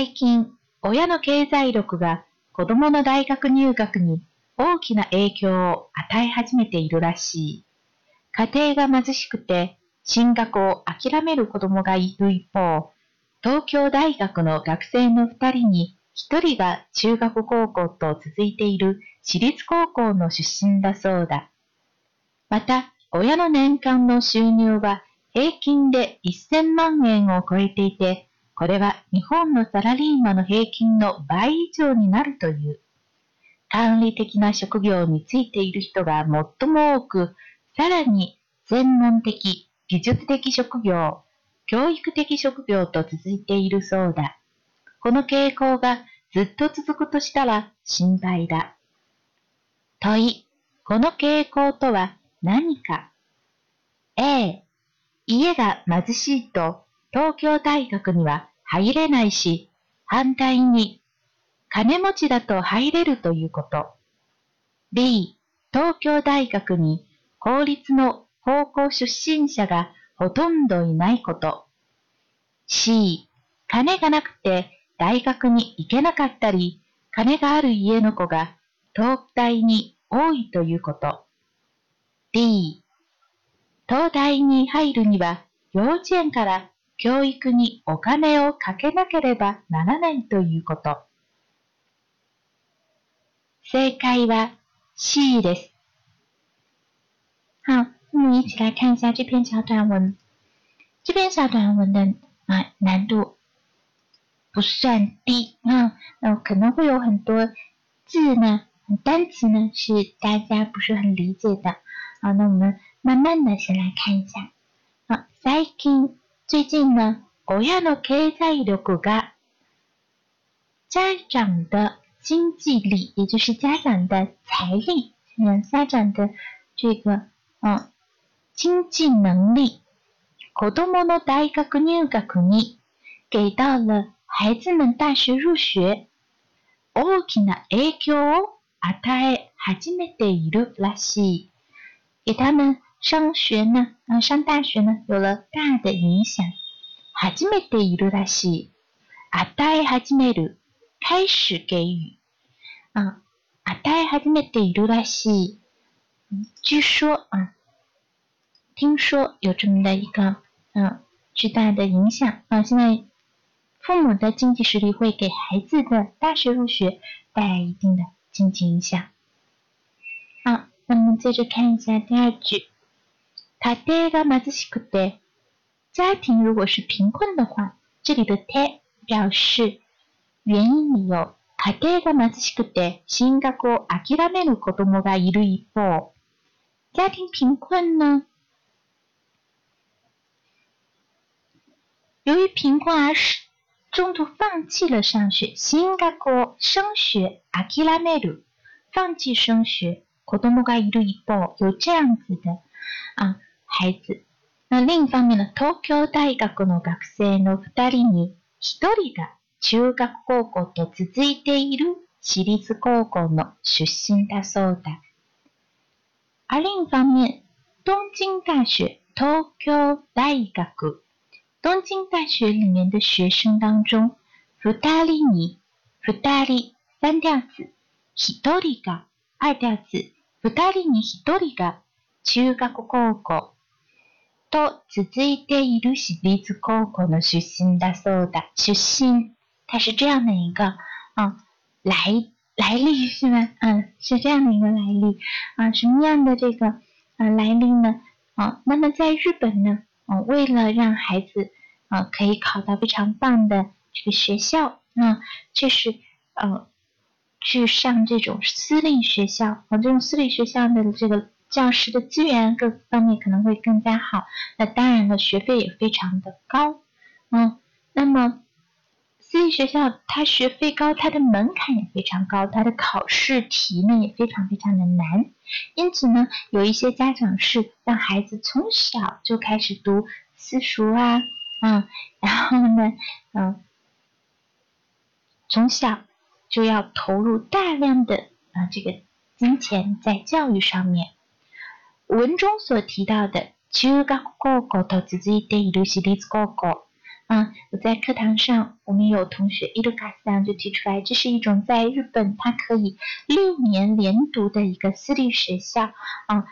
最近、親の経済力が子供の大学入学に大きな影響を与え始めているらしい。家庭が貧しくて進学を諦める子供がいる一方、東京大学の学生の2人に1人が中学高校と続いている私立高校の出身だそうだ。また、親の年間の収入は平均で1000万円を超えていて、これは日本のサラリーマンの平均の倍以上になるという。管理的な職業についている人が最も多く、さらに専門的、技術的職業、教育的職業と続いているそうだ。この傾向がずっと続くとしたら心配だ。問い、この傾向とは何か A、家が貧しいと東京大学には入れないし、反対に、金持ちだと入れるということ。B、東京大学に公立の高校出身者がほとんどいないこと。C、金がなくて大学に行けなかったり、金がある家の子が東大に多いということ。D、東大に入るには幼稚園から教育にお金をかけなければならないということ。正解は C です。好，那么一起来看一下这篇小短文。这篇小短文的啊难度不算低啊，那、可能会有很多字呢、单词呢是大家不是很理解的。好，那我们慢慢的先来看一下。好，最近最近呢，親の経済力が家長的经济力，也就是家长的财力，嗯，家长的这个嗯经济能力，子供の大学入学に给到了孩子们大学入学大きな影響を与え始めているらしい。给他们上学呢，啊，上大学呢，有了大的影响。初めているらしい。あた哈基め鲁，开始给予。啊，大い哈めて德るらしい。据说啊，听说有这么的一个，嗯，巨大的影响啊。现在父母的经济实力会给孩子的大学入学带来一定的经济影响。好，那么接着看一下第二句。家庭が貧しくて、家庭如果是貧困的话，这里的て表示原因理由。家庭が貧しくて進学を諦める子供がいる一方、家庭貧困呢？由于貧困而中途放弃了上学，進学を升学諦める放弃升学，子供がいる一方有这样子的啊。孩子。另一方面の東京大学の学生の2人に1人が中学高校と続いている私立高校の出身だそうだ。而另一方面，东京大学東京大学）东京大学里面的学生当中，二人に二人三调子、一人が二调子、二人に一人が中学高校と続いている私立高校の出身だそうだ出身他是这样的一个啊来来历是吗？嗯是这样的一个来历啊什么样的这个啊来历呢啊那么在日本呢啊为了让孩子啊可以考到非常棒的这个学校啊就是啊去上这种私立学校啊这种私立学校的这个。教师的资源各方面可能会更加好，那当然了，学费也非常的高，嗯，那么，私立学校它学费高，它的门槛也非常高，它的考试题呢也非常非常的难，因此呢，有一些家长是让孩子从小就开始读私塾啊，嗯，然后呢，嗯，从小就要投入大量的啊这个金钱在教育上面。文中所提到的中学校校头自己带，一路私立学校。嗯，我在课堂上，我们有同学一鲁卡斯 a 就提出来，这是一种在日本它可以六年连读的一个私立学校。嗯，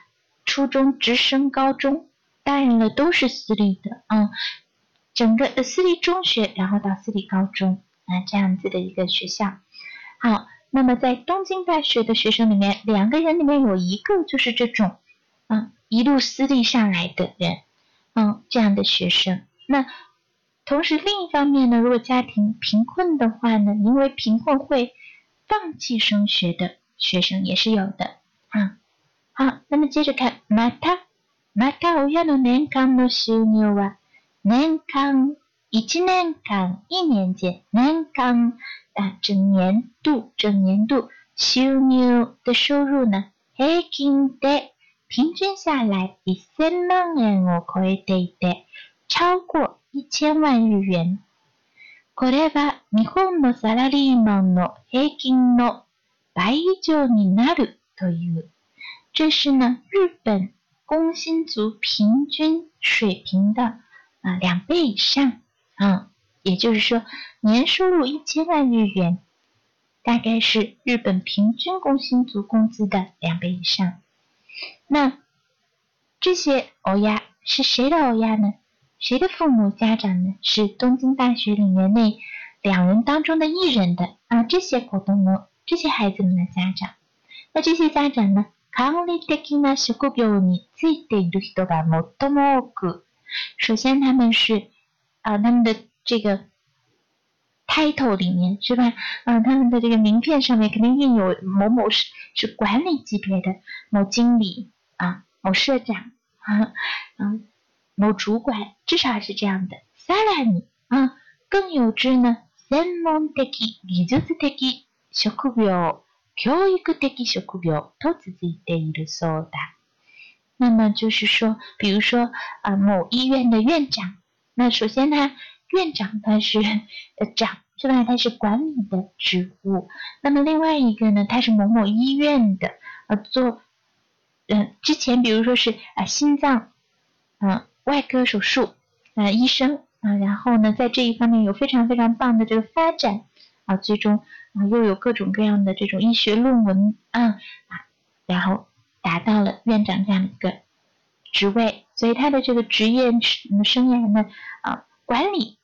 初中直升高中，当然了都是私立的。嗯，整个私立中学，然后到私立高中，啊，这样子的一个学校。好，那么在东京大学的学生里面，两个人里面有一个就是这种。嗯，一路私立上来的人，嗯，这样的学生。那同时另一方面呢，如果家庭贫困的话呢，因为贫困会放弃升学的学生也是有的。啊。好，那么接着看，またまた親の年間の収入は年間一年間一年間、啊，整年度整年度収入的收入呢、均的。平均下来，一千万円を超えていて、超过一千万日元。これは日本のサラリーマンの平均の倍以上になるという。这是呢，日本工薪族平均水平的啊两倍以上。嗯，也就是说，年收入一千万日元，大概是日本平均工薪族工资的两倍以上。那这些欧亚是谁的欧亚呢？谁的父母家长呢？是东京大学里面那两人当中的一人的啊。这些股东哦，这些孩子们的家长。那这些家长呢？首先他们是啊，他们的这个 title 里面是吧？嗯，他们的这个名片上面肯定印有某某是是管理级别的某经理。啊，某社长，嗯，某主管，至少是这样的。さらに，啊，更有之呢。専門的、技術的職業、教育的職業，都続いているそうだ。那么就是说，比如说啊，某医院的院长。那首先呢，院长他是长，是吧？他是管理的职务。那么另外一个呢，他是某某医院的啊，做。嗯，之前比如说是啊，心脏，嗯，外科手术，啊，医生，啊，然后呢，在这一方面有非常非常棒的这个发展，啊，最终啊，又有各种各样的这种医学论文啊，然后达到了院长这样的一个职位，所以他的这个职业生生涯呢，啊，管理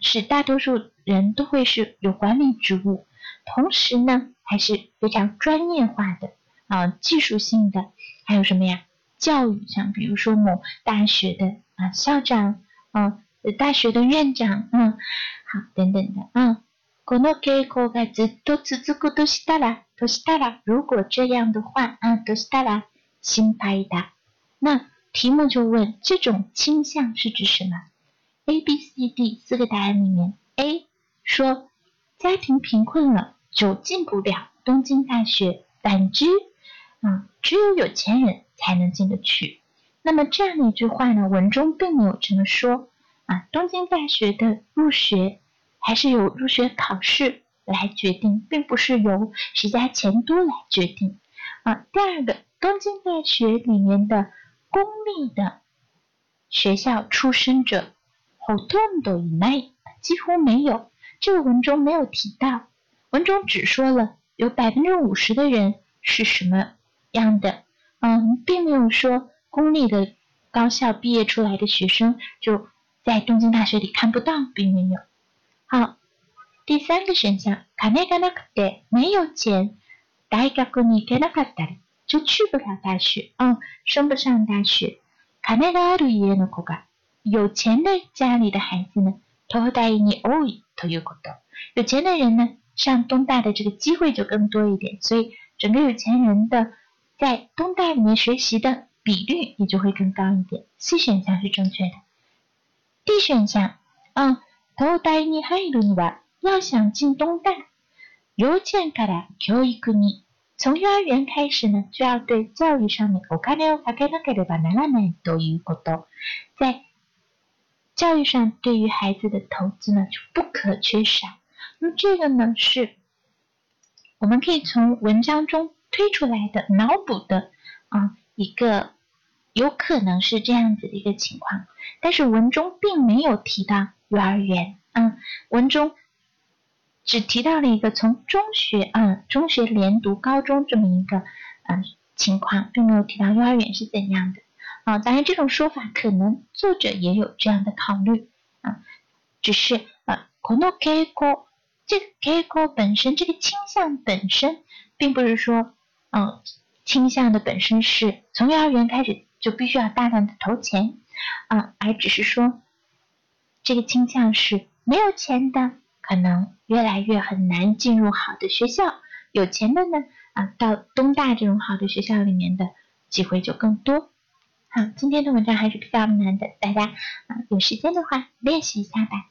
是大多数人都会是有管理职务，同时呢，还是非常专业化的。啊，技术性的，还有什么呀？教育，像比如说某大学的啊校长，啊大学的院长，嗯，好，等等的，嗯。この傾向がずっと続くとしたら、としたら，如果这样的话，啊，としたら心配だ。那题目就问这种倾向是指什么？A、B、C、D 四个答案里面，A 说家庭贫困了就进不了东京大学，反之。啊，只有有钱人才能进得去。那么这样的一句话呢，文中并没有这么说啊。东京大学的入学还是由入学考试来决定，并不是由谁家钱多来决定啊。第二个，东京大学里面的公立的学校出身者ほとんどいない，几乎没有，这个文中没有提到。文中只说了有百分之五十的人是什么。这样的，嗯，并没有说公立的高校毕业出来的学生就在东京大学里看不到，并没有。好，第三个选项，卡がないくて没有钱，大学に行けなかっ就去不了大学，嗯，升不上大学。卡がある家の子が有钱的家里的孩子呢，東大に多いということ。有钱的人呢，上东大的这个机会就更多一点，所以整个有钱人的。在东大里面学习的比率也就会更高一点，C 选项是正确的。D 选项，嗯，東大に入るには、要想进东大，幼年から教育に、从幼儿园开始呢，就要对教育上面、お金をかけなければならないということ，在教育上对于孩子的投资呢就不可缺少。那么这个呢是，我们可以从文章中。推出来的脑补的啊一个有可能是这样子的一个情况，但是文中并没有提到幼儿园，嗯，文中只提到了一个从中学，嗯，中学连读高中这么一个嗯情况，并没有提到幼儿园是怎样的，啊，当然这种说法可能作者也有这样的考虑，啊，只是啊可能 k o 这个 k o 本身这个倾向本身，并不是说。嗯，倾向的本身是从幼儿园开始就必须要大量的投钱，啊，而只是说这个倾向是没有钱的，可能越来越很难进入好的学校，有钱的呢，啊，到东大这种好的学校里面的机会就更多。好，今天的文章还是比较难的，大家啊有时间的话练习一下吧。